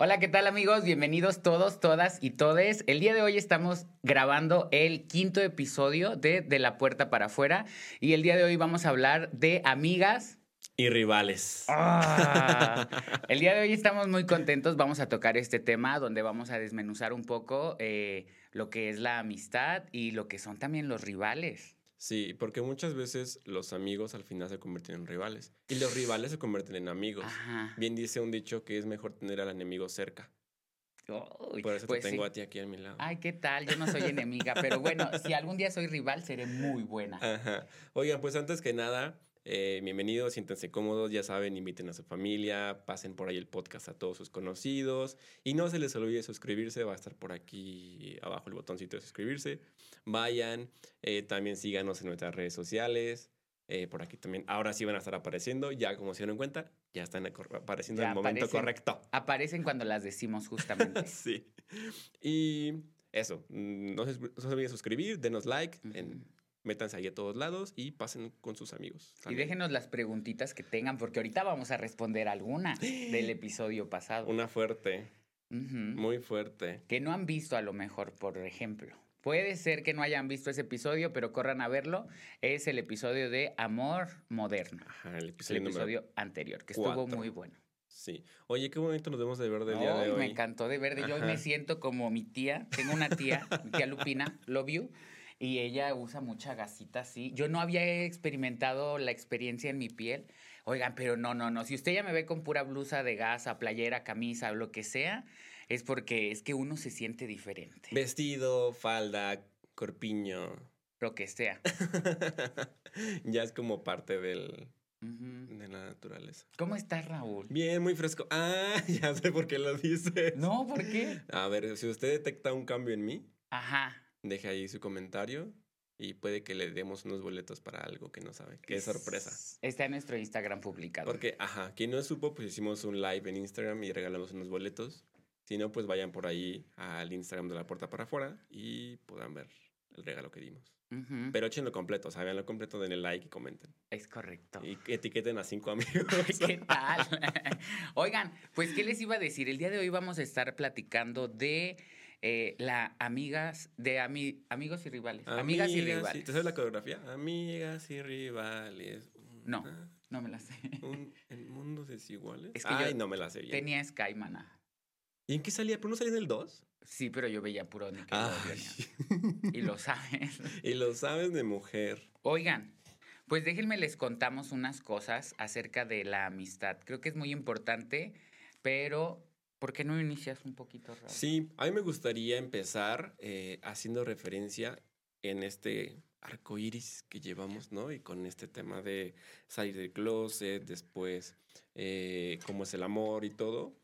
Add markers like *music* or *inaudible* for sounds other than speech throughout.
Hola, ¿qué tal amigos? Bienvenidos todos, todas y todes. El día de hoy estamos grabando el quinto episodio de De la Puerta para Afuera y el día de hoy vamos a hablar de amigas. Y rivales. Ah, *laughs* el día de hoy estamos muy contentos, vamos a tocar este tema donde vamos a desmenuzar un poco eh, lo que es la amistad y lo que son también los rivales. Sí, porque muchas veces los amigos al final se convierten en rivales y los rivales se convierten en amigos. Ajá. Bien dice un dicho que es mejor tener al enemigo cerca. Uy, Por eso pues te tengo sí. a ti aquí a mi lado. Ay, ¿qué tal? Yo no soy enemiga, pero bueno, si algún día soy rival, seré muy buena. Ajá. Oigan, pues antes que nada, eh, bienvenidos, siéntanse cómodos, ya saben, inviten a su familia, pasen por ahí el podcast a todos sus conocidos y no se les olvide suscribirse, va a estar por aquí abajo el botoncito de suscribirse. Vayan, eh, también síganos en nuestras redes sociales. eh, por aquí también, ahora sí van a estar apareciendo, ya como se dieron cuenta, ya están apareciendo en el momento aparecen. correcto. Aparecen cuando las decimos justamente. *laughs* sí. Y eso, mm, no se, no se olviden suscribir, denos like, en-. Métanse ahí a todos lados y pasen con sus amigos. Y también. déjenos las preguntitas que tengan, porque ahorita vamos a responder alguna del episodio pasado. Una fuerte, Ujú. muy fuerte. Que no han visto a lo mejor, por ejemplo. Puede ser que no hayan visto ese episodio, pero corran a verlo. Es el episodio de Amor Moderno. Ajá, el El episodio número episodio anterior, que estuvo cuatro. muy bueno. Sí. Oye, qué bonito nos vemos de ver del día de Ay, hoy. me encantó de verde. Yo hoy me siento como mi tía. Tengo una tía, mi tía Lupina, love you. Y ella usa mucha gasita así. Yo no había experimentado la experiencia en mi piel. Oigan, pero no, no, no. Si usted ya me ve con pura blusa de gasa, playera, camisa, lo que sea, es porque es que uno se siente diferente. Vestido, falda, corpiño. Lo que sea. *laughs* ya es como parte del, de la naturaleza. ¿Cómo estás, Raúl? Bien, muy fresco. *laughs* Ah, ya sé por qué lo dices. No, ¿por qué? A ver, si usted detecta un cambio en mí, Ajá. Deje ahí su comentario y puede que le demos unos boletos para algo que no sabe. Qué sorpresa. Está en nuestro Instagram publicado. Porque, ajá, quien no supo, pues hicimos un live en Instagram y regalamos unos boletos. Si no, pues vayan por ahí al Instagram de la puerta para afuera y puedan ver el regalo que dimos. Ujú. Pero échenlo completo, o sea, veanlo completo, denle like y comenten. Es correcto. Y etiqueten a cinco amigos. *laughs* ¿Qué tal? *laughs* Oigan, pues, ¿qué les iba a decir? El día de hoy vamos a estar platicando de eh, la amigas, de ami- amigos y rivales. Amigas, y rivales. ¿Te sabes la coreografía? Amigas y rivales. No. No me la sé. Un, en mundos desiguales. Es que Ay, yo no me la sé bien. Tenía Sky, mana. ¿Y en qué salía? ¿Pero no salía en el 2? Sí, pero yo veía puro Nickelodeon. *laughs* Y lo sabes. y lo sabes de mujer. Oigan, pues déjenme les contamos unas cosas acerca de la amistad. Creo que es muy importante, pero ¿por qué no inicias un poquito, Raúl? Sí, a mí me gustaría empezar eh, haciendo referencia en este arco iris que llevamos, ¿no? Y con este tema de salir del closet, después eh, cómo es el amor y todo.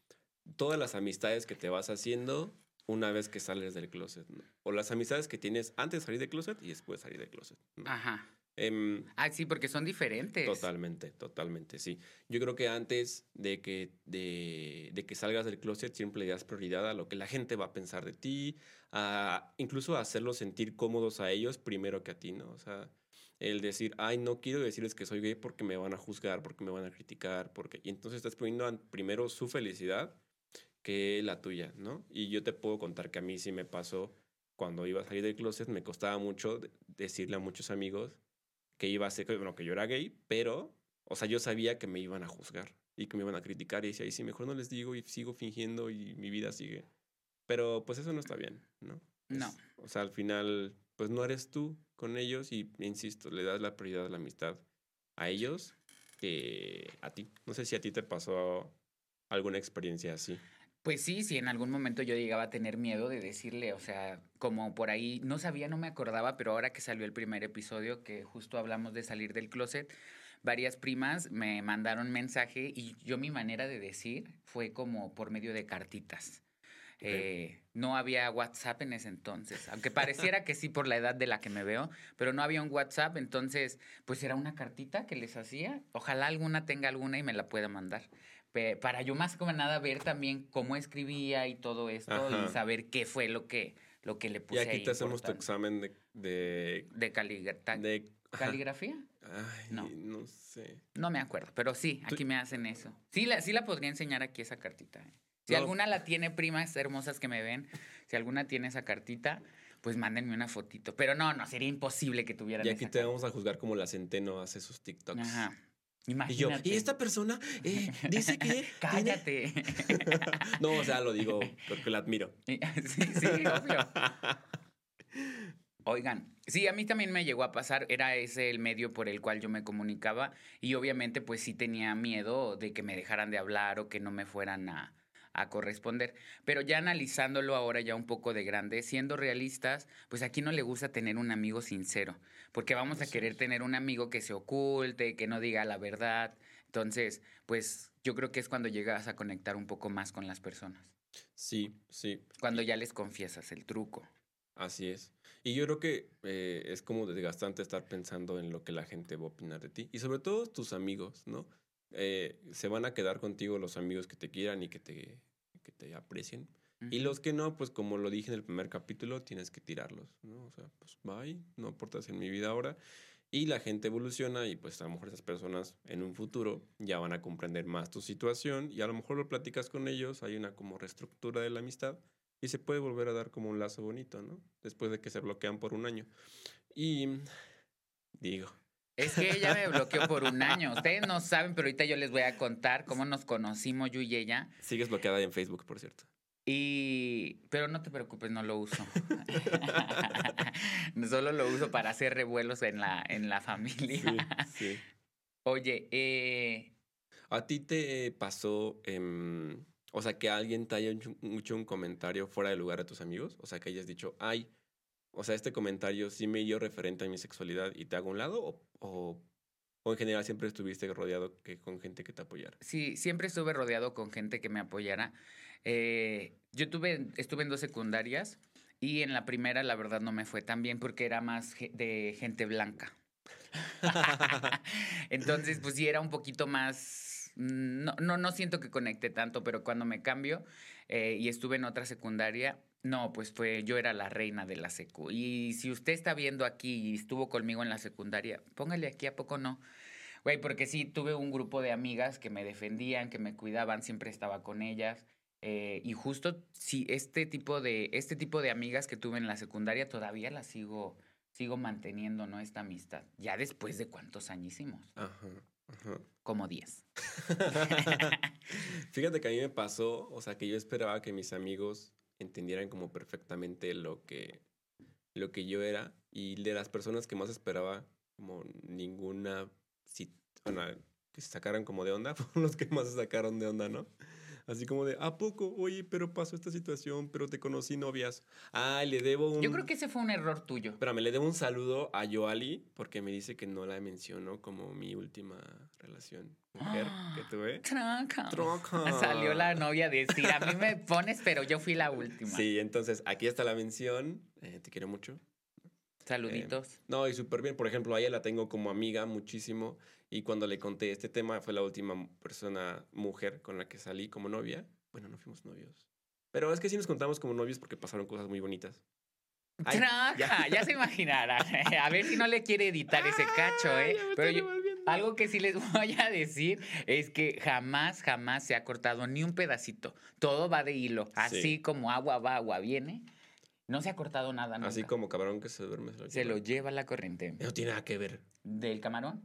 Todas las amistades que te vas haciendo una vez que sales del closet, ¿no? O las amistades que tienes antes de salir del closet y después de salir del closet. ¿no? Ajá. Em, Ah, sí, porque son diferentes. Totalmente, totalmente, sí. Yo creo que antes de que, de, de que salgas del closet siempre le das prioridad a lo que la gente va a pensar de ti, a incluso a hacerlos sentir cómodos a ellos primero que a ti, ¿no? O sea, el decir, ay, no quiero decirles que soy gay porque me van a juzgar, porque me van a criticar, porque... Y entonces estás poniendo primero su felicidad que la tuya, ¿no? Y yo te puedo contar que a mí sí me pasó cuando iba a salir del closet, me costaba mucho de- decirle a muchos amigos que iba a ser, bueno, que yo era gay, pero, o sea, yo sabía que me iban a juzgar y que me iban a criticar y decía, y si mejor no les digo y sigo fingiendo y mi vida sigue. Pero pues eso no está bien, ¿no? No. O sea, al final, pues no eres tú con ellos y, insisto, le das la prioridad a la amistad a ellos que a ti. No sé si a ti te pasó alguna experiencia así. Pues sí, sí, en algún momento yo llegaba a tener miedo de decirle, o sea, como por ahí, no sabía, no me acordaba, pero ahora que salió el primer episodio, que justo hablamos de salir del closet, varias primas me mandaron mensaje y yo mi manera de decir fue como por medio de cartitas. Eh, no había WhatsApp en ese entonces, aunque pareciera que sí por la edad de la que me veo, pero no había un WhatsApp, entonces pues era una cartita que les hacía. Ojalá alguna tenga alguna y me la pueda mandar. Para yo más que nada ver también cómo escribía y todo esto Ajá. y saber qué fue lo que, lo que le Y puse aquí ahí te hacemos tu importante. examen de... de, de de- caligrafía. Ay, No. no. sé. No me acuerdo, pero sí, Tú- aquí me hacen eso. Sí la, sí la podría enseñar aquí esa cartita. ¿eh? Si alguna la tiene, primas hermosas que me ven, si alguna tiene esa cartita, pues mándenme una fotito. Pero no, no, sería imposible que tuvieran Y aquí te vamos a juzgar como la Centeno hace sus TikToks. Ajá. Y yo, y esta persona eh, dice que. *laughs* Cállate. *laughs* no, o sea, lo digo porque la admiro. *laughs* sí, sí, obvio. Oigan, sí, a mí también me llegó a pasar, era ese el medio por el cual yo me comunicaba y obviamente pues sí tenía miedo de que me dejaran de hablar o que no me fueran a, a corresponder. Pero ya analizándolo ahora ya un poco de grande, siendo realistas, pues aquí no le gusta tener un amigo sincero, porque vamos a querer tener un amigo que se oculte, que no diga la verdad. Entonces, pues yo creo que es cuando llegas a conectar un poco más con las personas. Sí, sí. Cuando ya les confiesas el truco. Así es. Y yo creo que eh, es como desgastante estar pensando en lo que la gente va a opinar de ti. Y sobre todo tus amigos, ¿no? Eh, se van a quedar contigo los amigos que te quieran y que te, que te aprecien. Y los que no, pues como lo dije en el primer capítulo, tienes que tirarlos, ¿no? O sea, pues bye, no aportas en mi vida ahora. Y la gente evoluciona y pues a lo mejor esas personas en un futuro ya van a comprender más tu situación y a lo mejor lo platicas con ellos, hay una como reestructura de la amistad y se puede volver a dar como un lazo bonito, ¿no? Después de que se bloquean por un año. Y digo, es que ella me bloqueó por un año. Ustedes no saben, pero ahorita yo les voy a contar cómo nos conocimos yo y ella. Sigues bloqueada en Facebook, por cierto. Y. Pero no te preocupes, no lo uso. *laughs* Solo lo uso para hacer revuelos en la, en la familia. Sí, Oye, eh. ¿A ti te pasó. o sea, que alguien te haya hecho un comentario fuera de lugar a tus amigos? O sea, que hayas dicho, ay, o sea, este comentario sí me dio referente a mi sexualidad y te hago un lado o, o, en general siempre estuviste rodeado que, con gente que te apoyara? Sí, siempre estuve rodeado con gente que me apoyara. Eh, yo tuve, estuve en dos secundarias y en la primera la verdad no me fue tan bien porque era más de gente blanca. *laughs* *laughs* Entonces, pues sí era un poquito más... No, no, no siento que conecte tanto, pero cuando me cambio eh, y estuve en otra secundaria, no, pues fue, yo era la reina de la secu. Y si usted está viendo aquí y estuvo conmigo en la secundaria, póngale aquí, ¿a poco no? Güey, porque sí, tuve un grupo de amigas que me defendían, que me cuidaban, siempre estaba con ellas. Eh, y justo sí, este tipo de, este tipo de amigas que tuve en la secundaria todavía las sigo, sigo manteniendo, ¿no? Esta amistad. Ya después de cuántos añísimos. Ajá. Ajá. Como 10. *laughs* Fíjate que a mí me pasó, o sea, que yo esperaba que mis amigos entendieran como perfectamente lo que, lo que yo era y de las personas que más esperaba como ninguna, bueno, que se sacaran como de onda, *laughs* fueron los que más se sacaron de onda, ¿no? Así como de, ¿a poco? Oye, pero pasó esta situación, pero te conocí novias. Ah, le debo un... Yo creo que ese fue un error tuyo. me le debo un saludo a Joali porque me dice que no la mencionó como mi última relación mujer que *gasps* tuve. Troca. *laughs* Salió la novia a decir, a mí me pones, pero yo fui la última. Sí, entonces aquí está la mención. Eh, te quiero mucho. Saluditos. Eh, no, y súper bien. Por ejemplo, a ella la tengo como amiga muchísimo. Y cuando le conté este tema, fue la última persona mujer con la que salí como novia. Bueno, no fuimos novios. Pero es que sí nos contamos como novios porque pasaron cosas muy bonitas. ya. ya. se imaginará. *laughs* *laughs* A ver si no le quiere editar ese cacho, ¿eh? Pero algo que sí les *laughs* voy a decir es que jamás, jamás se ha cortado ni un pedacito. Todo va de hilo. Así como agua va, agua viene. No se ha cortado nada nunca. Así como camarón que se duerme. Se lo, se lo lleva la corriente. No tiene nada que ver. ¿Del camarón?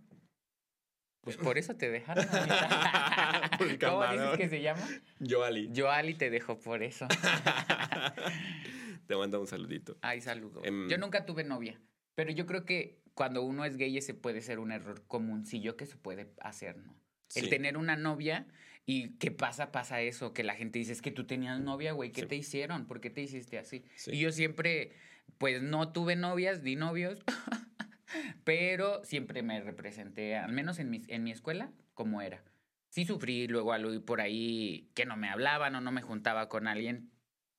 Pues por eso te dejaron. *laughs* ¿Cómo dices que se llama? Joali. Joali te dejó por eso. *laughs* te manda un saludito. Ay, saludo. Em, yo nunca tuve novia, pero yo creo que cuando uno es gay ese puede ser un error comuncillo que se puede hacer, ¿no? El tener una novia y ¿qué pasa? Pasa eso, que la gente dice, es que tú tenías novia, güey, ¿qué te hicieron? ¿Por qué te hiciste así? Y yo siempre, pues no tuve novias, di novios. *laughs* Pero siempre me representé, al menos en mi, en mi escuela, como era. Sí sufrí luego algo por ahí que no me hablaban o no me juntaba con alguien,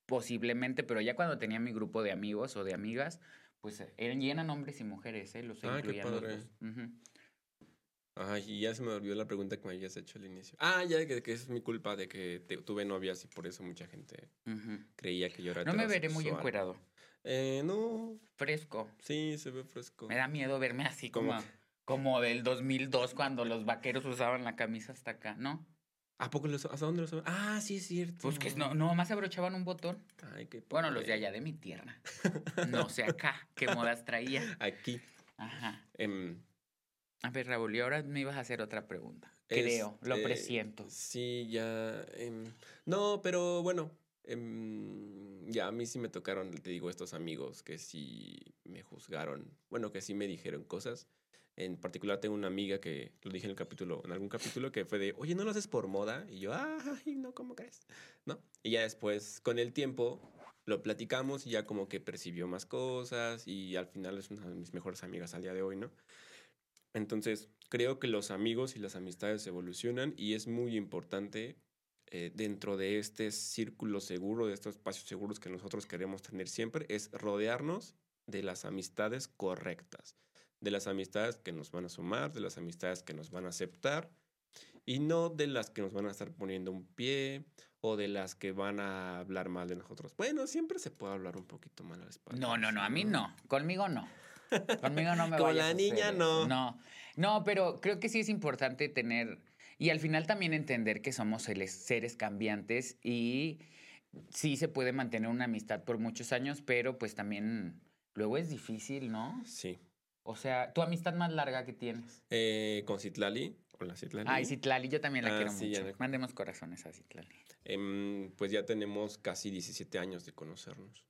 posiblemente, pero ya cuando tenía mi grupo de amigos o de amigas, pues eran llenan hombres y mujeres, ¿eh? Los Ay, qué padre. Ay, y ya se me olvidó la pregunta que me habías hecho al inicio. Ah, ya, que, que es mi culpa de que tuve novias y por eso mucha gente creía que yo era No me veré muy encuerado. Eh, no. Fresco. Sí, se ve fresco. Me da miedo verme así como, como del 2002 cuando los vaqueros usaban la camisa hasta acá, ¿no? ¿A poco los, ¿Hasta dónde los Ah, sí es cierto. Pues que no, no más abrochaban un botón. Ay, qué Bueno, los de allá de mi tierra. No sé acá qué modas traía. *laughs* Aquí. Ajá. em, A ver, Raúl, y ahora me ibas a hacer otra pregunta. Creo, lo este, presiento. Sí, ya. em, no, pero bueno. em, ya a mí sí me tocaron, te digo, estos amigos que sí me juzgaron. Bueno, que sí me dijeron cosas. En particular tengo una amiga que lo dije en el capítulo, en algún capítulo, que fue de, oye, ¿no lo haces por moda? Y yo, ay, no, ¿cómo crees? ¿No? Y ya después, con el tiempo, lo platicamos y ya como que percibió más cosas y al final es una de mis mejores amigas al día de hoy, ¿no? Entonces, creo que los amigos y las amistades evolucionan y es muy importante eh, dentro de este círculo seguro, de estos espacios seguros que nosotros queremos tener siempre, es rodearnos de las amistades correctas, de las amistades que nos van a sumar, de las amistades que nos van a aceptar y no de las que nos van a estar poniendo un pie o de las que van a hablar mal de nosotros. Bueno, siempre se puede hablar un poquito mal a la espalda. No, no, no, a mí no. Conmigo no. Conmigo no me Con la a niña, no. No, no, pero creo que sí es importante tener y al final también entender que somos seres, cambiantes y sí se puede mantener una amistad por muchos años, pero pues también luego es difícil, ¿no? Sí. O sea, tu amistad más larga que tienes. Eh, con Citlali. Hola, Citlali. Ay, Citlali, yo también la Ah, quiero sí, mucho. Mandemos corazones a Citlali. Em, pues ya tenemos casi 17 años de conocernos.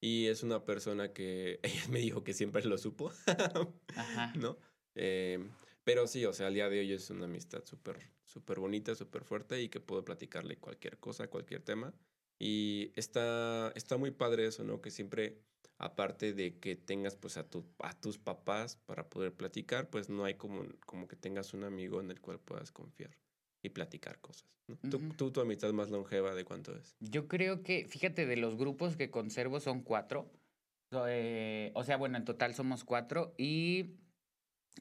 Y es una persona que *laughs* ella me dijo que siempre lo supo, *laughs* Ajá. ¿no? Em, pero sí, o sea, al día de hoy es una amistad súper, súper bonita, súper fuerte y que puedo platicarle cualquier cosa, cualquier tema. Y está, está muy padre eso, ¿no? Que siempre, aparte de que tengas pues a, tu, a tus papás para poder platicar, pues no hay como, como que tengas un amigo en el cual puedas confiar y platicar cosas. ¿no? ¿Tú, Ujú. tú, tu amistad más longeva de cuánto es? Yo creo que, fíjate, de los grupos que conservo son cuatro. So, eh, o sea, bueno, en total somos cuatro y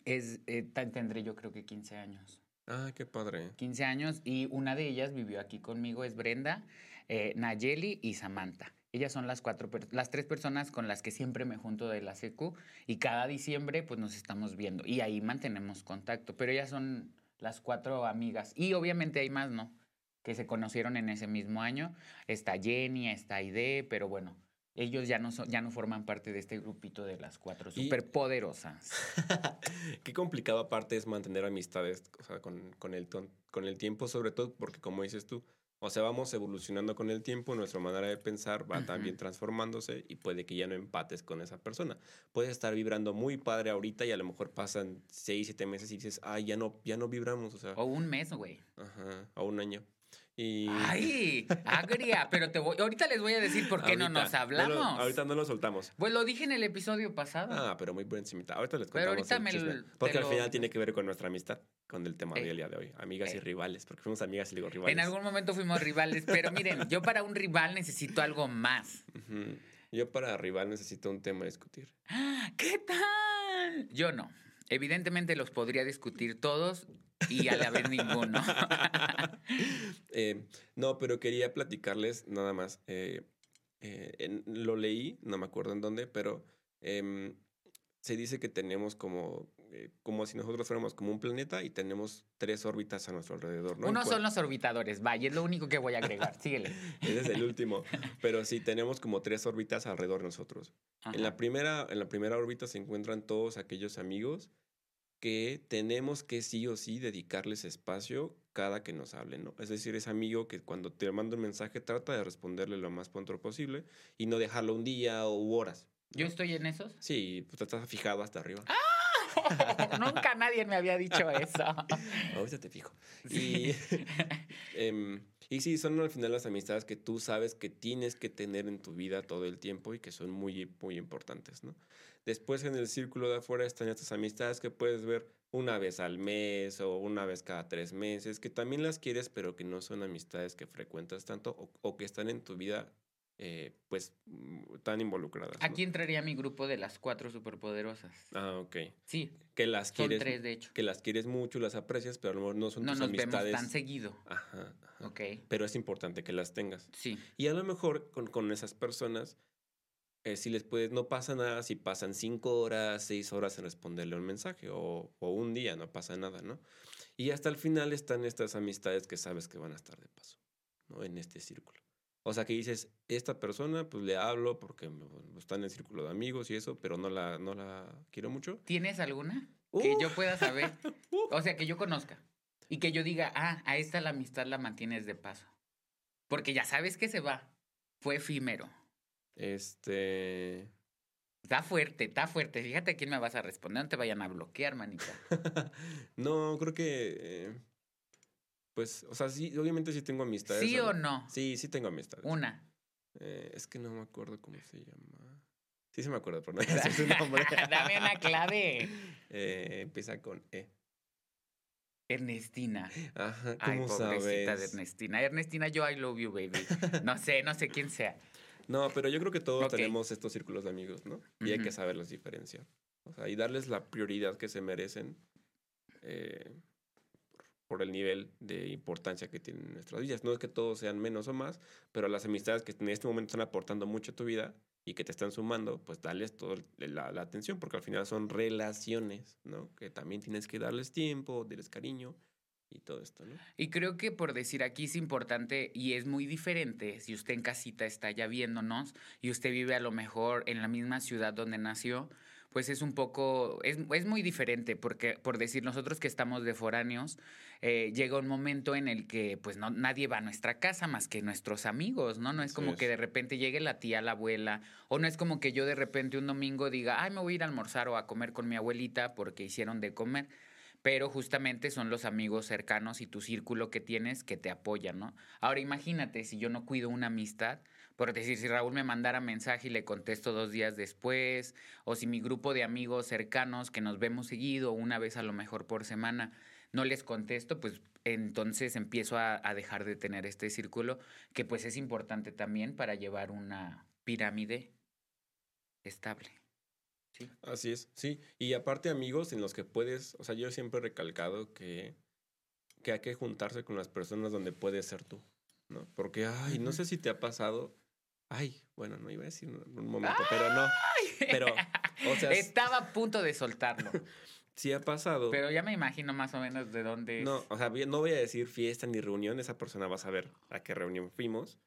es, eh, tendré yo creo que 15 años. Ah, qué padre. 15 años y una de ellas vivió aquí conmigo, es Brenda, eh, Nayeli y Samantha. Ellas son las cuatro, las tres personas con las que siempre me junto de la secu y cada diciembre pues nos estamos viendo y ahí mantenemos contacto, pero ellas son las cuatro amigas y obviamente hay más, ¿no? Que se conocieron en ese mismo año. Está Jenny, está Aide, pero bueno, ellos ya no, son, ya no forman parte de este grupito de las cuatro Y- superpoderosas. *laughs* Qué complicado aparte es mantener amistades o sea, con, con, el, con el tiempo, sobre todo porque como dices tú, o sea, vamos evolucionando con el tiempo, nuestra manera de pensar va también transformándose y puede que ya no empates con esa persona. Puedes estar vibrando muy padre ahorita y a lo mejor pasan seis, siete meses y dices, ay, ya no, ya no vibramos, o sea, O un mes, güey. ajá, a un año. Y Ay, agria, pero te voy, ahorita les voy a decir por qué no nos hablamos. lo- ahorita no lo soltamos. Pues lo dije en el episodio pasado. Ah, pero muy por encimita. Ahorita les Pero contamos ahorita el me chisme, Porque al lo- final tiene que ver con nuestra amistad, con el tema Eh, del día de hoy. Amigas y eh. rivales, porque fuimos amigas y digo rivales. en algún momento fuimos rivales, pero miren, yo para un rival necesito algo más. Yo para rival necesito un tema a discutir. ¿Qué tal? Yo no. Evidentemente los podría discutir todos y a la vez ninguno. *laughs* Eh, no, pero quería platicarles nada más. eh, eh, en- lo leí, no me acuerdo en dónde, pero em, se dice que tenemos como, como si nosotros fuéramos como un planeta y tenemos tres órbitas a nuestro alrededor. ¿no? Cual- son los orbitadores, vaya, es lo único que voy a agregar. Síguele. *laughs* Ese es el último. Pero sí, tenemos como tres órbitas alrededor de nosotros. En la, primera, en la primera órbita se encuentran todos aquellos amigos que tenemos que sí o sí dedicarles espacio cada que nos hablen, ¿no? Es decir, es amigo que cuando te manda un mensaje trata de responderle lo más pronto posible y no dejarlo un día o u horas. ¿Yo estoy en esos? Sí, pues estás fijado hasta arriba. *laughs* Nunca nadie me había dicho eso. *laughs* Ahorita te fijo. Y, *laughs* em, y sí, son al final las amistades que tú sabes que tienes que tener en tu vida todo el tiempo y que son muy, muy importantes, ¿no? Después en el círculo de afuera están estas amistades que puedes ver una vez al mes o una vez cada tres meses, que también las quieres, pero que no son amistades que frecuentas tanto o, o que están en tu vida, eh, pues, mm, tan involucradas. ¿no? Aquí entraría mi grupo de las cuatro superpoderosas. Ah, ok. Sí, Que las son quieres, tres de hecho. que las quieres mucho, las aprecias, pero a lo mejor no son No tus nos vemos amistades. tan seguido. Ajá, ajá. Ok, Pero es importante que las tengas. sí. Y a lo mejor con, con esas personas, eh, si les puedes, no pasa nada si pasan cinco horas, seis horas en responderle un mensaje o, o un día, no pasa nada, ¿no? Y hasta el final están estas amistades que sabes que van a estar de paso, ¿no? En este círculo. O sea, que dices, esta persona, pues le hablo porque está en el círculo de amigos y eso, pero no la, no la quiero mucho. ¿Tienes alguna? que yo pueda saber. *laughs* o sea, que yo conozca. Y que yo diga, ah, a esta la amistad la mantienes de paso. Porque ya sabes que se va. Fue efímero. Este. Está fuerte, está fuerte. Fíjate a quién me vas a responder. No te vayan a bloquear, manita. *laughs* no, creo que. Eh, pues, o sea, sí, obviamente sí tengo amistades. ¿Sí o no? Sí, sí tengo amistades. Una. Eh, es que no me acuerdo cómo se llama. Sí se me acuerdo, pero no *laughs* sé su nombre. Dame una clave. *laughs* Eh, empieza con E. Ernestina. Ajá, ¿cómo Ay, pobrecita de Ernestina. Ernestina, yo I love you, baby. No sé, no sé quién sea. No, pero yo creo que todos tenemos estos círculos de amigos, ¿no? Y hay que saberlos diferenciar. O sea, y darles la prioridad que se merecen eh, por el nivel de importancia que tienen en nuestras vidas. No es que todos sean menos o más, pero las amistades que en este momento están aportando mucho a tu vida y que te están sumando, pues darles toda la, la, atención, porque al final son relaciones, ¿no? Que también tienes que darles tiempo, darles cariño y todo esto, ¿no? Y creo que por decir aquí es importante y es muy diferente si usted en casita está ya viéndonos y usted vive a lo mejor en la misma ciudad donde nació, pues es un poco, es, es muy diferente, porque por decir nosotros que estamos de foráneos, eh, llega un momento en el que pues no, nadie va a nuestra casa más que nuestros amigos, ¿no? No es como que de repente llegue la tía, la abuela, o no es como que yo de repente un domingo diga, ay, me voy a ir a almorzar o a comer con mi abuelita porque hicieron de comer pero justamente son los amigos cercanos y tu círculo que tienes que te apoyan, ¿no? Ahora imagínate si yo no cuido una amistad, por decir, si Raúl me mandara mensaje y le contesto dos días después, o si mi grupo de amigos cercanos que nos vemos seguido, una vez a lo mejor por semana, no les contesto, pues entonces empiezo a, dejar de tener este círculo, que pues es importante también para llevar una pirámide estable. Sí. Así es, sí. Y aparte amigos en los que puedes, o sea, yo siempre he recalcado que, que hay que juntarse con las personas donde puedes ser tú, ¿no? Porque, ay, no sé si te ha pasado, Ay, bueno, no iba a decir un momento, pero no. Pero, o sea. *laughs* Estaba a punto de soltarlo. *laughs* sí ha pasado. Pero ya me imagino más o menos de dónde. No, o sea, no voy a decir fiesta ni reunión, esa persona va a saber a qué reunión fuimos.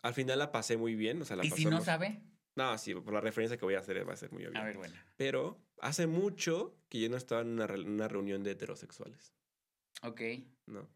Al final la pasé muy bien, o sea, la ¿Y si no sabe? No, sí, por la referencia que voy a hacer va a ser muy obvio. A ver, bueno. Pero hace mucho que yo no estaba en una, una reunión de heterosexuales. Ok. No.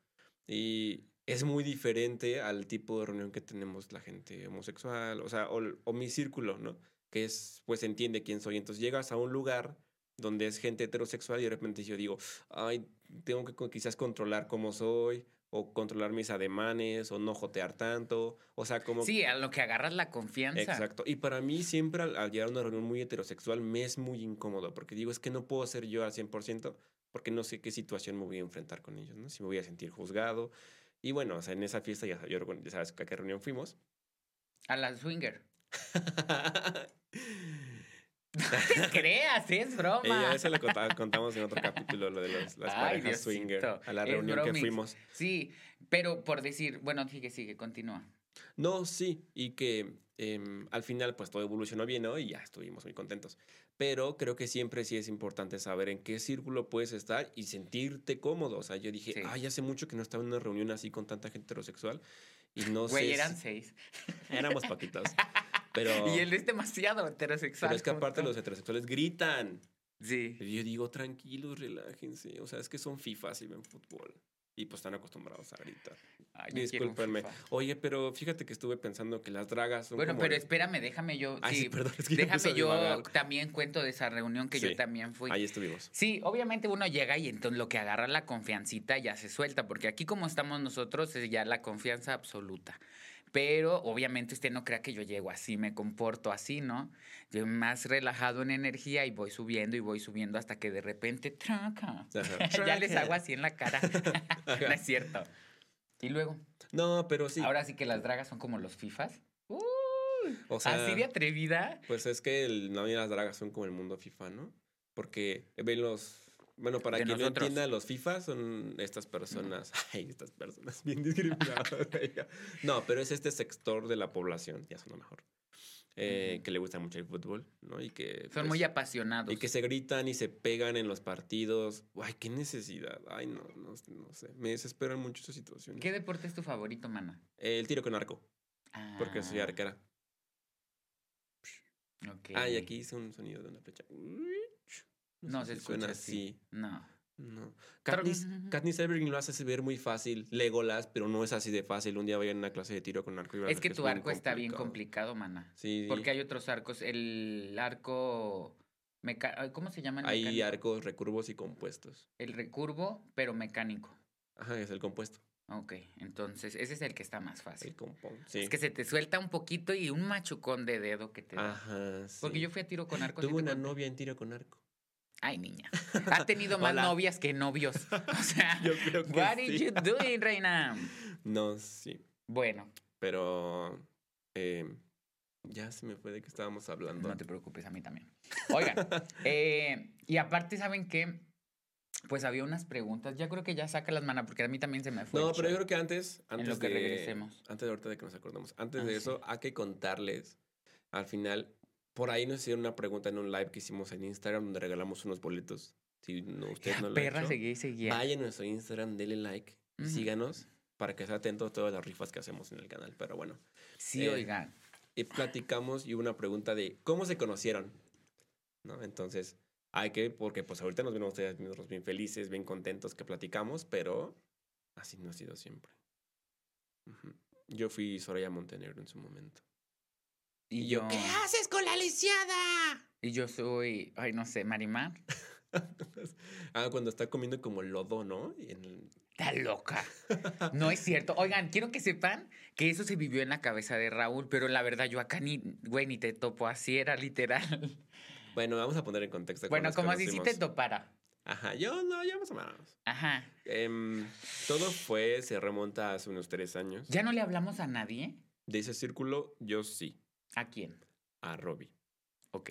Y es muy diferente al tipo de reunión que tenemos la gente homosexual, o sea, o, mi círculo, ¿no? Que es, pues entiende quién soy. Entonces llegas a un lugar donde es gente heterosexual y de repente yo digo, ay, tengo que quizás controlar cómo soy, o controlar mis ademanes, o no jotear tanto, o sea, como... Sí, a lo que agarras la confianza. Exacto. Y para mí siempre al, llegar a una reunión muy heterosexual me es muy incómodo, porque digo, es que no puedo ser yo al 100%, porque no sé qué situación me voy a enfrentar con ellos, ¿no? Si me voy a sentir juzgado, y bueno, o sea, en esa fiesta ya, yo, ya sabes a qué reunión fuimos. A la swinger. *laughs* *laughs* No te creas, es broma. Y a eso lo contamos en otro capítulo, lo de los, las parejas swinger, a la reunión que fuimos. Sí, pero por decir, bueno, sigue, sigue, continúa. No, sí, y que em, al final pues todo evolucionó bien, ¿no? Y ya estuvimos muy contentos. Pero creo que siempre sí es importante saber en qué círculo puedes estar y sentirte cómodo. O sea, yo dije, ay, hace mucho que no estaba en una reunión así con tanta gente heterosexual. Y no sé. Güey, eran seis. *laughs* Éramos poquitos. *laughs* Pero... Y él es demasiado heterosexual. Pero es que aparte los heterosexuales gritan. Sí. Y yo digo, tranquilos, relájense. O sea, es que son FIFAs y ven fútbol. Y pues están acostumbrados a gritar. Ay, Discúlpenme. Oye, pero fíjate que estuve pensando que las dragas son Bueno, pero espérame, déjame yo. sí, perdón, es que déjame yo también cuento de esa reunión que yo también fui. Ahí estuvimos. Sí, obviamente uno llega y entonces lo que agarra la confiancita ya se suelta, porque aquí como estamos nosotros es ya la confianza absoluta. Pero obviamente usted no crea que yo llego así, me comporto así, ¿no? Yo más relajado en energía y voy subiendo y voy subiendo hasta que de repente, traca. *laughs* ya les hago así en la cara. *laughs* no es cierto. Y luego. No, pero sí. Ahora sí que las dragas son como los FIFAs. o sea, así de atrevida. Pues es que el, no, las dragas son como el mundo FIFA, ¿no? Porque ven los bueno, para quien no entienda, los FIFA son estas personas. *laughs* Ay, estas personas bien discriminadas. *laughs* no, pero es este sector de la población, ya suena mejor. eh, que le gusta mucho el fútbol, ¿no? Y que... Son pues, muy apasionados. Y que se gritan y se pegan en los partidos. Ay, qué necesidad. Ay, no, no, no sé. Me desesperan mucho esas situaciones. ¿Qué deporte es tu favorito, mana? El tiro con arco, porque soy Ah, arquera. ok. Ah, y aquí hice un sonido de una flecha. No sé se si escucha así. No. No. Katniss, Katniss Everdeen lo hace ver muy fácil, Legolas, pero no es así de fácil. Un día vayan a una clase de tiro con arco y Es que tu arco está bien complicado. mana. Sí, Porque hay otros arcos. El arco. meca- ¿Cómo se llama el hay mecánico? arcos recurvos y compuestos. El recurvo, pero mecánico. Ajá, es el compuesto. Ok, entonces ese es el que está más El fácil. compón. Sí. Es que se te suelta un poquito y un machucón de dedo que te da. Ajá, sí. Porque yo fui a tiro con arco. ¿sí Tuve una conté? novia en tiro con arco. Ay, niña. Ha tenido *laughs* más Hola. novias que novios. *laughs* O sea, Yo creo que what are sí. you doing, reina? No, sí. Bueno, Pero eh, ya se me fue de que estábamos hablando. no te preocupes, a mí también. Oigan, *laughs* eh, y aparte, ¿saben qué? Pues había unas preguntas. Ya creo que ya saca las manos, porque a mí también se me fue. No, pero yo creo que antes, antes lo que de, regresemos. Antes de ahorita de que nos acordemos. Antes Ah, de sí. eso, hay que contarles. Al final, por ahí nos hicieron una pregunta en un live que hicimos en Instagram donde regalamos unos boletos. Si no, *laughs* ustedes no lo han perra hecho, seguía y seguía. vayan a nuestro Instagram, denle like, y Ujú. síganos para que estén atentos a todas las rifas que hacemos en el canal. Pero bueno, Sí, eh, oigan. y platicamos y hubo una pregunta de cómo se conocieron. ¿No? Entonces, hay que, porque pues ahorita nos vemos ustedes bien felices, bien contentos que platicamos, pero así no ha sido siempre. Ujú. Yo fui Soraya Montenegro en su momento. Y yo, haces con la lisiada? y yo soy, ay, no sé, Marimar. *laughs* ah, cuando está comiendo como lodo, ¿no? Y en el- Está loca. No es cierto. Oigan, quiero que sepan que eso se vivió en la cabeza de Raúl, pero la verdad yo acá ni, güey, ni te topo así, era literal. Bueno, vamos a poner en contexto. Bueno, como si sí te topara. Ajá, yo no, ya más o menos. Ajá. Em, todo fue, se remonta hace unos tres años. ¿Ya no le hablamos a nadie? De ese círculo, yo sí, ¿A quién? a Robbie. Ok.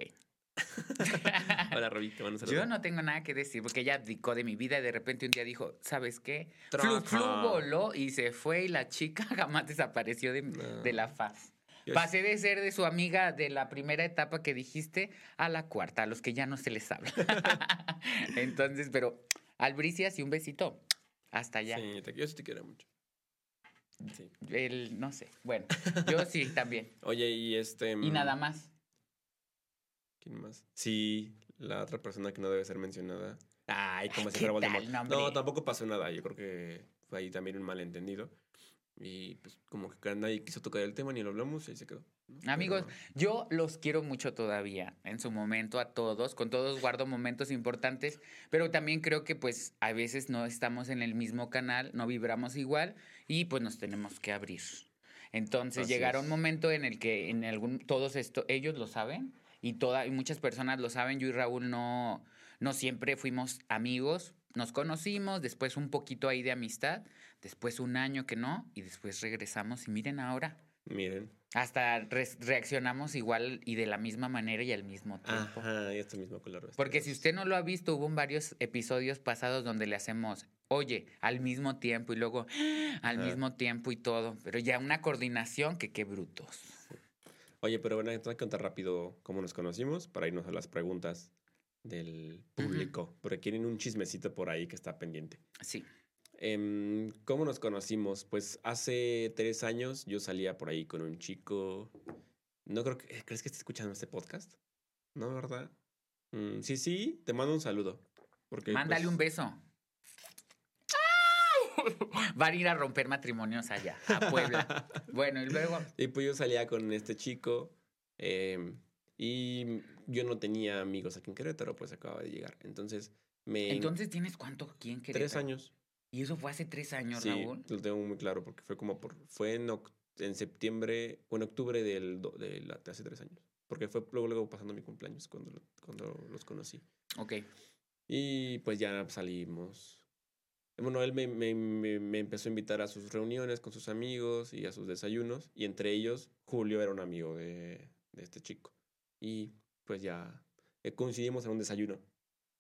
*laughs* Hola, Robbie, te mando un saludo. Yo no tengo nada que decir porque ella abdicó de mi vida y de repente un día dijo, ¿sabes qué? Flu, flu voló y se fue y la chica *laughs* jamás desapareció de, No. de la faz. Yo- Pasé de ser de su amiga de la primera etapa que dijiste a la cuarta, a los que ya no se les habla. *laughs* Entonces, pero albricias y un besito. Hasta allá. Sí, yo sí te quiero mucho. Sí. El, no sé. Bueno, yo sí *laughs* también. Oye, y este... Y mm, nada más. ¿Quién más? Sí, la otra persona que no debe ser mencionada. Ay, como Ay, si ¿qué fuera Voldemort. no, tampoco pasó nada. Yo creo que fue ahí también un malentendido. Y pues como que nadie quiso tocar el tema ni lo hablamos y ahí se quedó. ¿no? Amigos, Pero- yo los quiero mucho todavía, en su momento a todos, con todos guardo momentos importantes, pero también creo que pues a veces no estamos en el mismo canal, no vibramos igual y pues nos tenemos que abrir. Entonces Así llegará es. un momento en el que en algún todos esto ellos lo saben y toda y muchas personas lo saben, yo y Raúl no no siempre fuimos amigos, nos conocimos, después un poquito ahí de amistad, después un año que no y después regresamos y miren ahora Miren. hasta re- reaccionamos igual y de la misma manera y al mismo tiempo. Ajá, y este mismo color. Porque si usted no lo ha visto, hubo varios episodios pasados donde le hacemos, oye, al mismo tiempo y luego al Ajá. mismo tiempo y todo. Pero ya una coordinación que qué brutos. Oye, pero bueno, entonces contar rápido cómo nos conocimos para irnos a las preguntas del público. Porque quieren un chismecito por ahí que está pendiente. Sí. Em, ¿Cómo nos conocimos? Pues hace tres años yo salía por ahí con un chico. No creo que. ¿Crees que esté escuchando este podcast? ¿No, verdad? Mm, sí, sí, te mando un saludo. Porque, Mándale pues, un beso. *laughs* Van a ir a romper matrimonios allá, a Puebla. *laughs* bueno, y luego. Y pues yo salía con este chico. em, y yo no tenía amigos aquí en Querétaro, pues acababa de llegar. Entonces me. Entonces, ¿tienes cuánto aquí en tres Querétaro? años. Y eso fue hace tres años, Sí, Raúl. lo tengo muy claro porque fue como por. Fue en, en septiembre o en octubre del, de, la- de hace tres años. Porque fue luego, luego pasando mi cumpleaños cuando, cuando los conocí. Ok. Y pues ya salimos. Bueno, él me, me, me, me empezó a invitar a sus reuniones con sus amigos y a sus desayunos. Y entre ellos, Julio era un amigo de, de este chico. Y pues ya eh, coincidimos en un desayuno.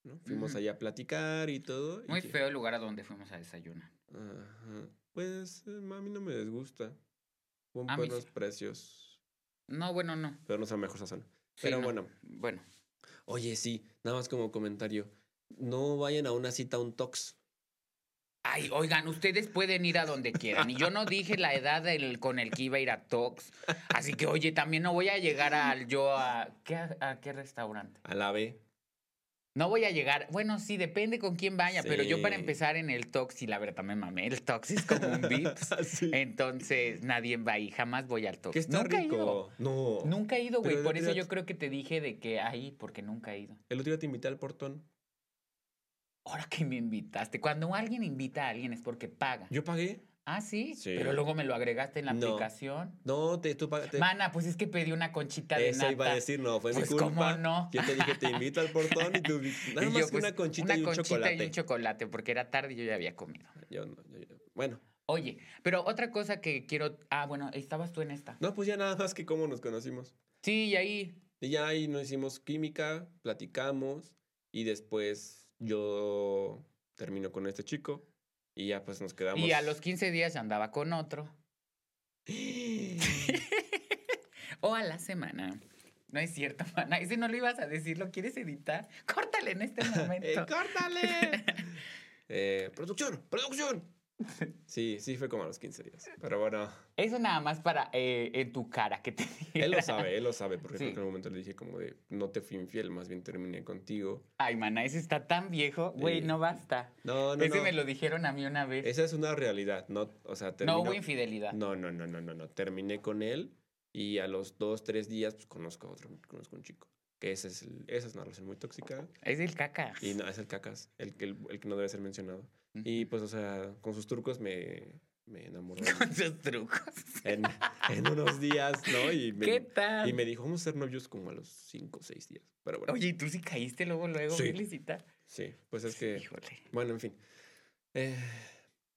¿No? Fuimos Ujú. allá a platicar y todo. Muy feo el lugar a donde fuimos a desayunar. Ajá. Pues eh, a mí no me disgusta. Con buenos sí. precios. No, bueno, no. pero no es la mejor sazón. Sí, Pero no. bueno, Bueno. oye, sí, nada más como comentario. No vayan a una cita a un tox. Ay, oigan, ustedes pueden ir a donde quieran. Y yo no dije la edad del- con el que iba a ir a Tox. Así que, oye, también no voy a llegar al yo a. ¿qué, ¿A qué restaurante? A la B. No voy a llegar. Bueno, sí, depende con quién vaya. Pero yo para empezar en el Tox, y la verdad me mamé, el Tox es como un Vips. *laughs* Sí. Entonces, nadie va ahí. Jamás voy al Tox. Que está nunca he ido. rico. No. Nunca he ido, güey. Por eso yo creo que te dije de que ahí, porque nunca he ido. El otro día te invité al portón. Ahora que me invitaste. Cuando alguien invita a alguien es porque paga. Yo pagué. Ah, ¿sí? Sí. Pero luego me lo agregaste en la No. aplicación. No, te, tú pagaste. Mana, pues es que pedí una conchita de Eso nata. iba a decir, no, fue Pues, mi culpa. ¿cómo no? Yo te dije, te invito al portón y tú *laughs* nada más yo, que pues, una conchita una y un conchita chocolate. y un chocolate, porque era tarde y yo ya había comido. Yo no, yo- yo- Bueno, Oye, pero otra cosa que quiero... Ah, bueno, estabas tú en esta. no, pues ya nada más que cómo nos conocimos. Sí, y ahí... Y ya ahí nos hicimos química, platicamos y después yo termino con este chico y ya pues nos quedamos. Y a los 15 días ya andaba con otro. *gasps* *laughs* O a la semana. No es cierto, *laughs* mana. Ese no lo ibas a decir, ¿lo quieres editar? *laughs* Córtale en este momento. ¡Eh, ¡Córtale! Eh, producción, producción. *laughs* Sí, sí fue como a los 15 días. Pero bueno, Eso nada más para eh, en tu cara que te él lo sabe, él lo sabe, porque Sí. en un momento le dije como de, no te fui infiel, más bien terminé contigo. Ay, mana, ese está tan viejo. Güey, no basta. No, no, ese no. me lo dijeron a mí una vez. Esa es una realidad, no, o sea, no terminó... hubo infidelidad. No, no, no, no, no, no. Terminé con él y a los dos, tres días, pues conozco a otro, conozco a un chico. Que ese es el- esa es una relación muy tóxica. Es el caca. Y no, es el cacas, el el, el que no debe ser mencionado. Y pues, o sea, con sus trucos me, me enamoró *laughs* Con sus trucos. en, en unos días, ¿no? Y me, ¿Qué tal? y me dijo, vamos a ser novios como a los cinco o seis días. Pero bueno, Oye, ¿y tú sí caíste luego, luego, Sí. felicita? sí, pues es que, Híjole. bueno, en fin. Eh,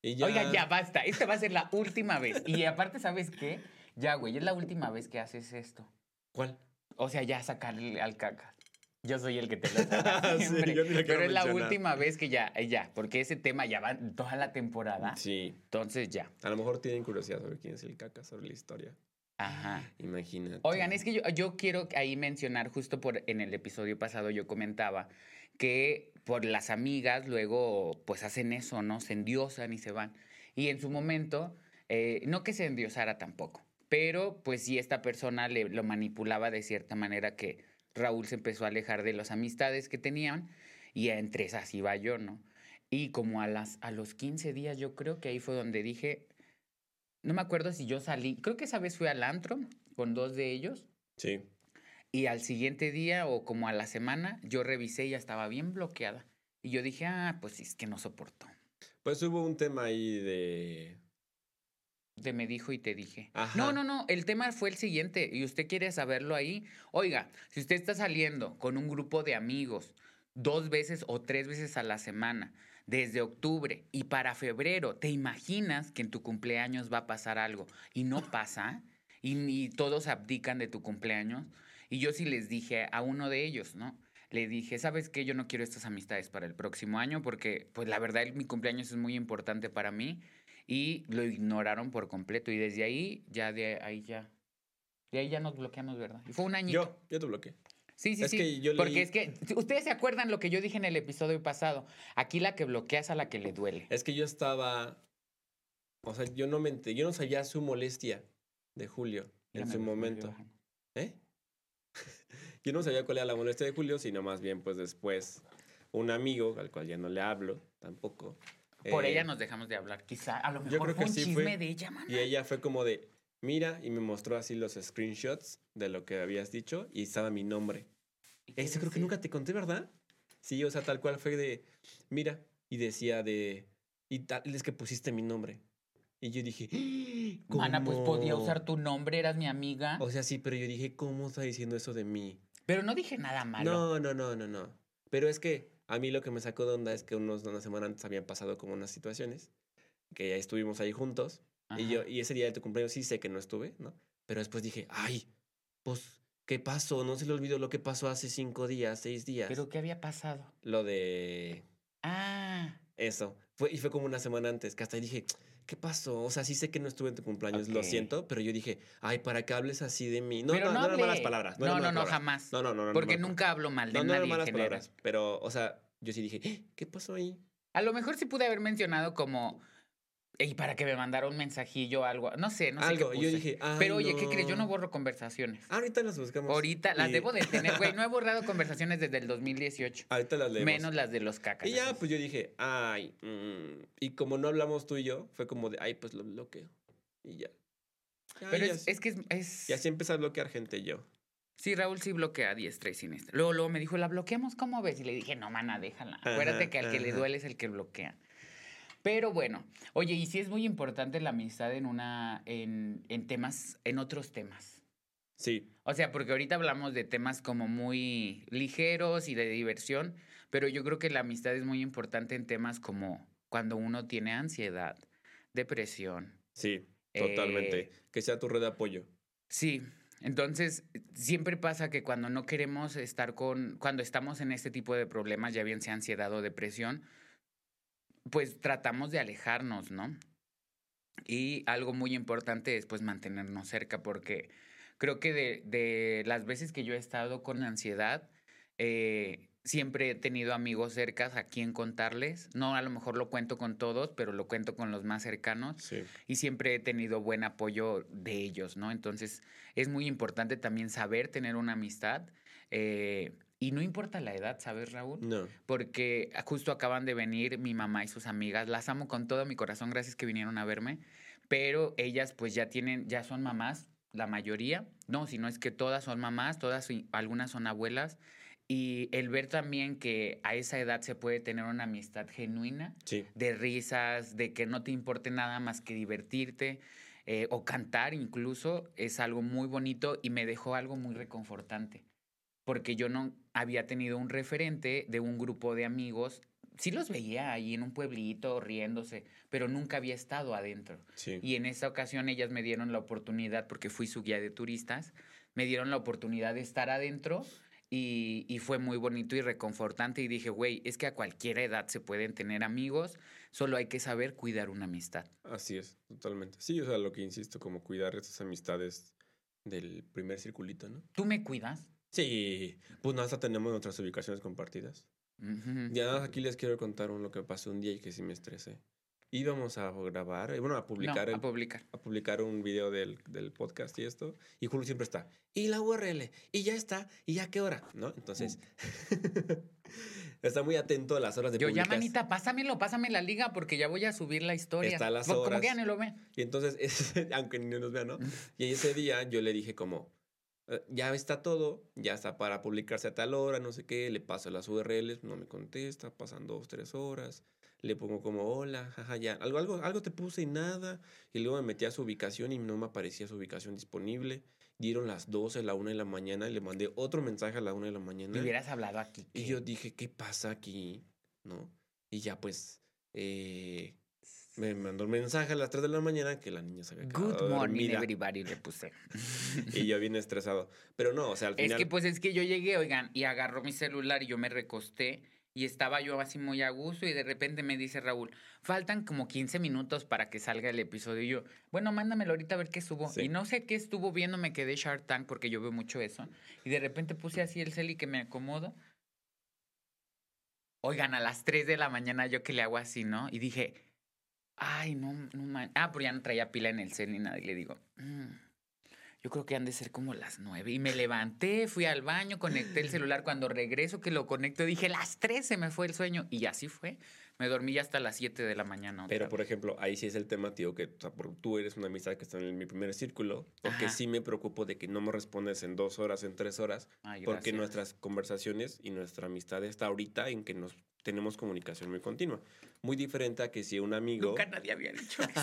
y ya, Oiga, ya basta. Esta va a ser la última vez. Y aparte, ¿sabes qué? Ya, güey, es la última vez que haces esto. ¿Cuál? O sea, ya sacarle al caca. Yo soy el que te lo *laughs* Sí, siempre. yo ni Pero es la mencionar. última vez que ya, eh, ya, porque ese tema ya va toda la temporada. Sí, Entonces ya. a lo mejor tienen curiosidad sobre quién es el cacas, sobre la historia. Ajá. Imagínate. Oigan, es que yo, yo quiero ahí mencionar, justo por en el episodio pasado yo comentaba que por las amigas luego pues hacen eso, ¿no? Se endiosan y se van. Y en su momento, eh, no que se endiosara tampoco, pero pues sí esta persona le, lo manipulaba de cierta manera que Raúl se empezó a alejar de las amistades que tenían y entre esas iba yo, ¿no? Y como a, las, a los 15 días yo creo que ahí fue donde dije, no me acuerdo si yo salí, creo que esa vez fui al antro con dos de ellos Sí. y al siguiente día o como a la semana yo revisé y ya estaba bien bloqueada. Y yo dije, ah, pues es que no soportó. Pues hubo un tema ahí de. De me dijo y te dije. Ajá. No, no, no, el tema fue el siguiente y usted quiere saberlo ahí. Oiga, si usted está saliendo con un grupo de amigos dos veces o tres veces a la semana, desde octubre y para febrero, ¿te imaginas que en tu cumpleaños va a pasar algo y no pasa? Y, y todos abdican de tu cumpleaños. Y yo sí les dije a uno de ellos, ¿no? Le dije, ¿sabes qué? Yo no quiero estas amistades para el próximo año porque, pues la verdad, mi cumpleaños es muy importante para mí y lo ignoraron por completo y desde ahí ya de ahí ya de ahí ya nos bloqueamos, ¿verdad? Y fue un añito. Yo, yo te bloqueé. sí, sí, es sí. que yo porque es que ustedes se acuerdan lo que yo dije en el episodio pasado, aquí la que bloqueas a la que le duele. Es que yo estaba. O sea, yo no me ent- yo no sabía su molestia de Julio Ya en su momento. ¿Eh? *laughs* yo no sabía cuál era la molestia de Julio, sino más bien, pues después, un amigo, al cual ya no le hablo tampoco. Por eh, ella nos dejamos de hablar, quizá. A lo yo mejor creo fue que un sí chisme fue. de ella, mana. Y ella fue como de, mira, y me mostró así los screenshots de lo que habías dicho y estaba mi nombre. ¿Y qué Ese creo que nunca te conté, ¿verdad? Sí, o sea, tal cual fue de, mira, y decía de, y tal, es que pusiste mi nombre. Y yo dije, *gasps* ¿cómo? Mana, pues podía usar tu nombre, eras mi amiga. O sea, sí, pero yo dije, ¿cómo está diciendo eso de mí? Pero no dije nada malo. No, no, no, no, no. Pero es que a mí lo que me sacó de onda es que unos, una semana antes habían pasado como unas situaciones, que ya estuvimos ahí juntos, y yo, y ese día de tu cumpleaños sí sé que no estuve, ¿no? Pero después dije, ay, pues, ¿qué pasó? No se le olvidó lo que pasó hace cinco días, seis días. ¿Pero qué había pasado? Lo de... Ah, Eso. Fue, y fue como una semana antes, que hasta dije, ¿qué pasó? O sea, sí sé que no estuve en tu cumpleaños, lo siento, pero yo dije, ay, para que hables así de mí. No, Pero no, no no eran malas palabras. No, eran no, no, jamás. No, no, no. no, Porque no, nunca hablo mal de No, no nadie eran en malas palabras. Pero, o sea, yo sí dije, "Eh, ¿qué pasó ahí? A lo mejor sí pude haber mencionado como. Y para que me mandara un mensajillo o algo. No sé, no sé Algo. qué yo dije, ay, Pero oye, ¿qué crees? Yo no borro conversaciones. Ahorita las buscamos. Ahorita las debo de tener, güey. No he *laughs* borrado conversaciones desde el 2018. Ahorita las leemos. Menos las de los cacas. Y ya, esas. pues yo dije, ay. mm", Y como no hablamos tú y yo, fue como de, ay, pues lo bloqueo. Y ya. Pero es, que es, es- Y así empecé a bloquear gente yo. Sí, Raúl sí bloquea a diestra y siniestra. Luego, luego me dijo, ¿la bloqueamos? ¿Cómo ves? Y le dije, no, mana, déjala. Acuérdate que al que le duele es el que bloquea. Pero bueno, oye, y sí es muy importante la amistad en una, en, en temas, en otros temas. Sí, O sea, porque ahorita hablamos de temas como muy ligeros y de diversión, pero yo creo que la amistad es muy importante en temas como cuando uno tiene ansiedad, depresión. sí, totalmente. Eh, que sea tu red de apoyo. Sí, entonces siempre pasa que cuando no queremos estar con, cuando estamos en este tipo de problemas, ya bien sea ansiedad o depresión, pues tratamos de alejarnos, ¿no? Y algo muy importante es pues mantenernos cerca, porque creo que de, de las veces que yo he estado con ansiedad, eh, siempre he tenido amigos cercas a quien contarles. No, a lo mejor lo cuento con todos, pero lo cuento con los más cercanos Sí. y siempre he tenido buen apoyo de ellos, ¿no? Entonces es muy importante también saber tener una amistad eh, y no importa la edad, ¿sabes, Raúl? No. Porque justo acaban de venir mi mamá y sus amigas, las amo con todo mi corazón, gracias que vinieron a verme, pero ellas pues ya tienen, ya son mamás, la mayoría, no, si no es que todas son mamás, todas, algunas son abuelas. Y el ver también que a esa edad se puede tener una amistad genuina, Sí. de risas, de que no te importe nada más que divertirte eh, o cantar incluso, es algo muy bonito y me dejó algo muy reconfortante, porque yo no había tenido un referente de un grupo de amigos, sí los veía ahí en un pueblito riéndose, pero nunca había estado adentro. Sí. Y en esa ocasión ellas me dieron la oportunidad, porque fui su guía de turistas, me dieron la oportunidad de estar adentro y, y fue muy bonito y reconfortante y dije, güey, es que a cualquier edad se pueden tener amigos, solo hay que saber cuidar una amistad. Así es, totalmente. Sí, o sea, lo que insisto, como cuidar esas amistades del primer circulito, ¿no? ¿Tú me cuidas? Sí, pues hasta tenemos nuestras ubicaciones compartidas. Ujú. Ya aquí les quiero contar un, lo que pasó un día y que sí me estresé. Íbamos a grabar, eh, bueno, a publicar, no, el- a publicar. a publicar un video del, del podcast y esto, y Julio siempre está, y la URL, y ya está, y ya qué hora, ¿no? Entonces, *laughs* está muy atento a las horas de Yo ya, manita, pásamelo, pásame la liga porque ya voy a subir la historia. Está a las Como horas. que ya ni lo ven. Y entonces, ese- *laughs* aunque ni nos vean, ¿no? Y ese día yo le dije como, "Eh, ya está todo, ya está para publicarse a tal hora, no sé qué, le paso las URLs, no me contesta, pasan dos, tres horas, le pongo como, hola, jaja, ya, algo, algo, algo te puse y nada, y luego me metí a su ubicación y no me aparecía su ubicación disponible, dieron las 12, la 1 de la mañana, y le mandé otro mensaje a la 1 de la mañana. Me hubieras hablado aquí. Y yo dije, ¿qué pasa aquí? ¿No? Y ya pues, eh, me mandó un mensaje a las 3 de la mañana que la niña se había quedado Good morning, dormida. everybody, le puse. *laughs* Y yo bien estresado. Pero no, o sea, al Es final... que pues es que yo llegué, oigan, y agarró mi celular y yo me recosté y estaba yo así muy a gusto y de repente me dice Raúl, faltan como 15 minutos para que salga el episodio y yo, bueno, mándamelo ahorita a ver qué subo. Sí. Y no sé qué estuvo viendo, me quedé Shark Tank porque yo veo mucho eso. Y de repente puse así el cel y que me acomodo. Oigan, a las 3 de la mañana yo que le hago así, ¿no? Y dije, ay, no, no man. Ah, pero ya no traía pila en el cel ni nada. Y le digo, "Mm, yo creo que han de ser como las nueve. Y me levanté, fui al baño, conecté el celular. Cuando regreso que lo conecto, dije, las tres se me fue el sueño. Y así fue. Me dormí ya hasta las 7 de la mañana. Pero, por ejemplo, ahí sí es el tema, tío, que o sea, por- tú eres una amistad que está en mi primer círculo, porque sí me preocupo de que no me respondes en dos horas, en tres horas, Ay, porque nuestras conversaciones y nuestra amistad está ahorita en que nos tenemos comunicación muy continua. Muy diferente a que si un amigo... Nunca nadie había dicho *laughs* eso.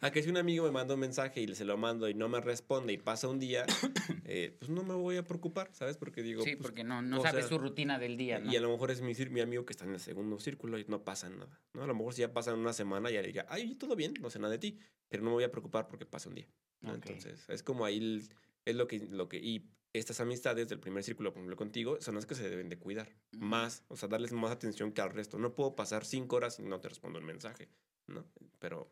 a que si un amigo me manda un mensaje y se lo mando y no me responde y pasa un día, *coughs* eh, pues no me voy a preocupar, ¿sabes? Porque digo... sí, pues, porque no, no sabes sea, su rutina del día, ¿no? Y a lo mejor es mi, mi amigo que está en el segundo círculo y no pasa nada, ¿no? A lo mejor si ya pasan una semana ya le diría, ay, todo bien, no sé nada de ti, pero no me voy a preocupar porque pasa un día, ¿no? Ok. Entonces, es como ahí, el- es lo que, lo que, y estas amistades del primer círculo, por ejemplo, contigo, son las que se deben de cuidar. Más, o sea, darles más atención que al resto. No puedo pasar cinco horas y no te respondo el mensaje, ¿no? Pero,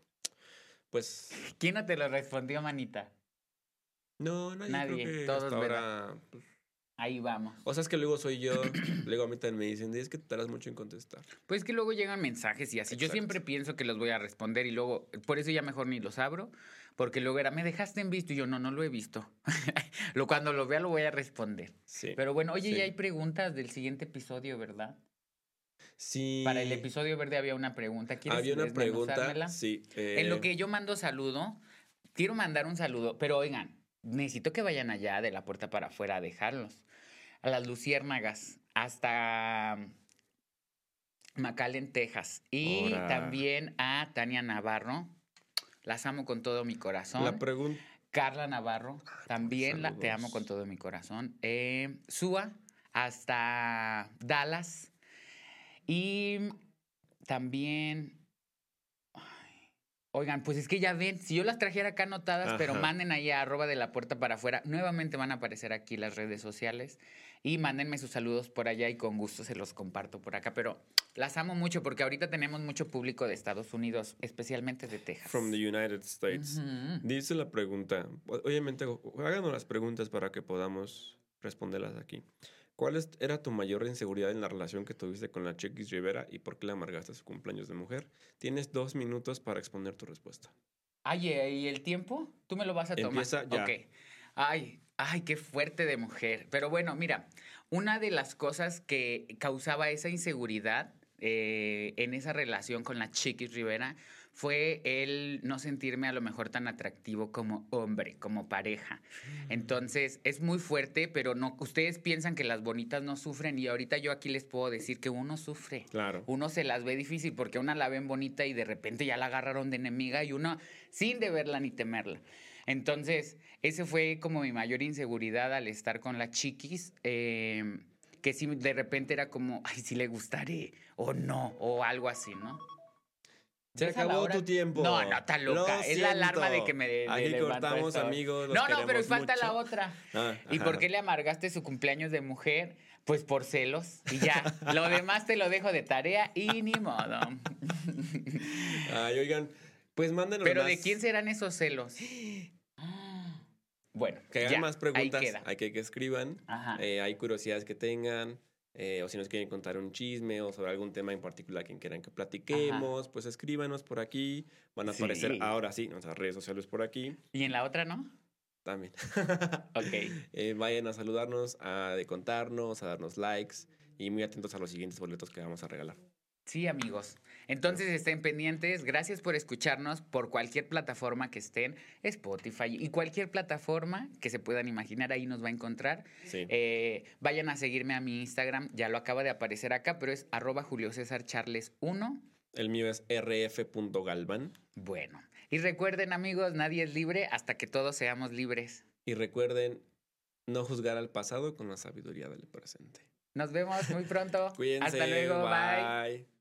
pues... ¿Quién no te lo respondió, manita? No, nadie. Nadie, creo que todos, hasta pues, Ahí vamos. o sea, es que luego soy yo, luego a mí también me dicen, es que te tardas mucho en contestar. Pues que luego llegan mensajes y así. Yo siempre pienso que los voy a responder y luego, por eso ya mejor ni los abro, porque luego era, me dejaste en visto y yo no, no lo he visto. *laughs* lo, cuando lo vea lo voy a responder. Sí. Pero bueno, oye, Sí. ya hay preguntas del siguiente episodio, ¿verdad? sí. Para el episodio verde había una pregunta. ¿Quieres Había una pregunta, sí. En lo eh, que yo mando saludo, quiero mandar un saludo, pero oigan, necesito que vayan allá de la puerta para afuera a dejarlos. A las luciérnagas, hasta McAllen, Texas. Y Ora. también a Tania Navarro. Las amo con todo mi corazón. La pregunta... Carla Navarro, también la, te amo con todo mi corazón. Eh, Sua, hasta Dallas. Y también. Oigan, pues es que ya ven, si yo las trajera acá anotadas, pero Ajá. manden ahí a arroba de la puerta para afuera, nuevamente van a aparecer aquí las redes sociales y mándenme sus saludos por allá y con gusto se los comparto por acá. Pero las amo mucho porque ahorita tenemos mucho público de Estados Unidos, especialmente de Texas. From the United States. Ujú. Dice la pregunta, obviamente, háganos las preguntas para que podamos responderlas aquí. ¿Cuál es- era tu mayor inseguridad en la relación que tuviste con la Chiquis Rivera y por qué le amargaste su cumpleaños de mujer? Tienes dos minutos para exponer tu respuesta. Ay, ¿y el tiempo? Tú me lo vas a tomar. Empieza ya. Ok. Ay, ay, qué fuerte de mujer. Pero bueno, mira, una de las cosas que causaba esa inseguridad eh, en esa relación con la Chiquis Rivera fue el no sentirme a lo mejor tan atractivo como hombre, como pareja. Entonces, es muy fuerte, pero no, ustedes piensan que las bonitas no sufren y ahorita yo aquí les puedo decir que uno sufre Claro. uno se las ve difícil porque una la ven bonita y de repente ya la agarraron de enemiga y uno sin de verla ni temerla. Entonces, ese fue como mi mayor inseguridad al estar con la chiquis, eh, que si de repente era como, ay, si le gustaré o no, o algo así, ¿no? Se ¿Ves a la acabó hora? tu tiempo. No, no, está loca. Lo Es la alarma de que me de- Aquí cortamos, amigos. No, no, pero falta la otra. Ah, ¿Y ajá. por qué le amargaste su cumpleaños de mujer? Pues por celos. Y ya, lo demás te lo dejo de tarea y ni modo. *laughs* Ay, oigan, pues mándenos Pero más- ¿de quién serán esos celos? Bueno, Que hagan ya, más preguntas, hay que que escriban. Ajá. Eh, hay curiosidades que tengan, eh, o si nos quieren contar un chisme o sobre algún tema en particular que quieran que platiquemos, pues escríbanos por aquí. Van a aparecer Sí. ahora sí nuestras redes sociales por aquí ¿Y en la otra no? también. *laughs* Ok. Eh, vayan a saludarnos, a contarnos, a darnos likes y muy atentos a los siguientes boletos que vamos a regalar. Sí, amigos. Entonces estén pendientes. Gracias por escucharnos por cualquier plataforma que estén, Spotify y cualquier plataforma que se puedan imaginar, ahí nos va a encontrar. Sí. Eh, vayan a seguirme a mi Instagram, ya lo acaba de aparecer acá, pero es arroba Julio César Charles 1. El mío es rf.galvan. Bueno, y recuerden amigos, nadie es libre hasta que todos seamos libres. Y recuerden no juzgar al pasado con la sabiduría del presente. Nos vemos muy pronto. *laughs* Cuídense. Hasta luego, bye. bye.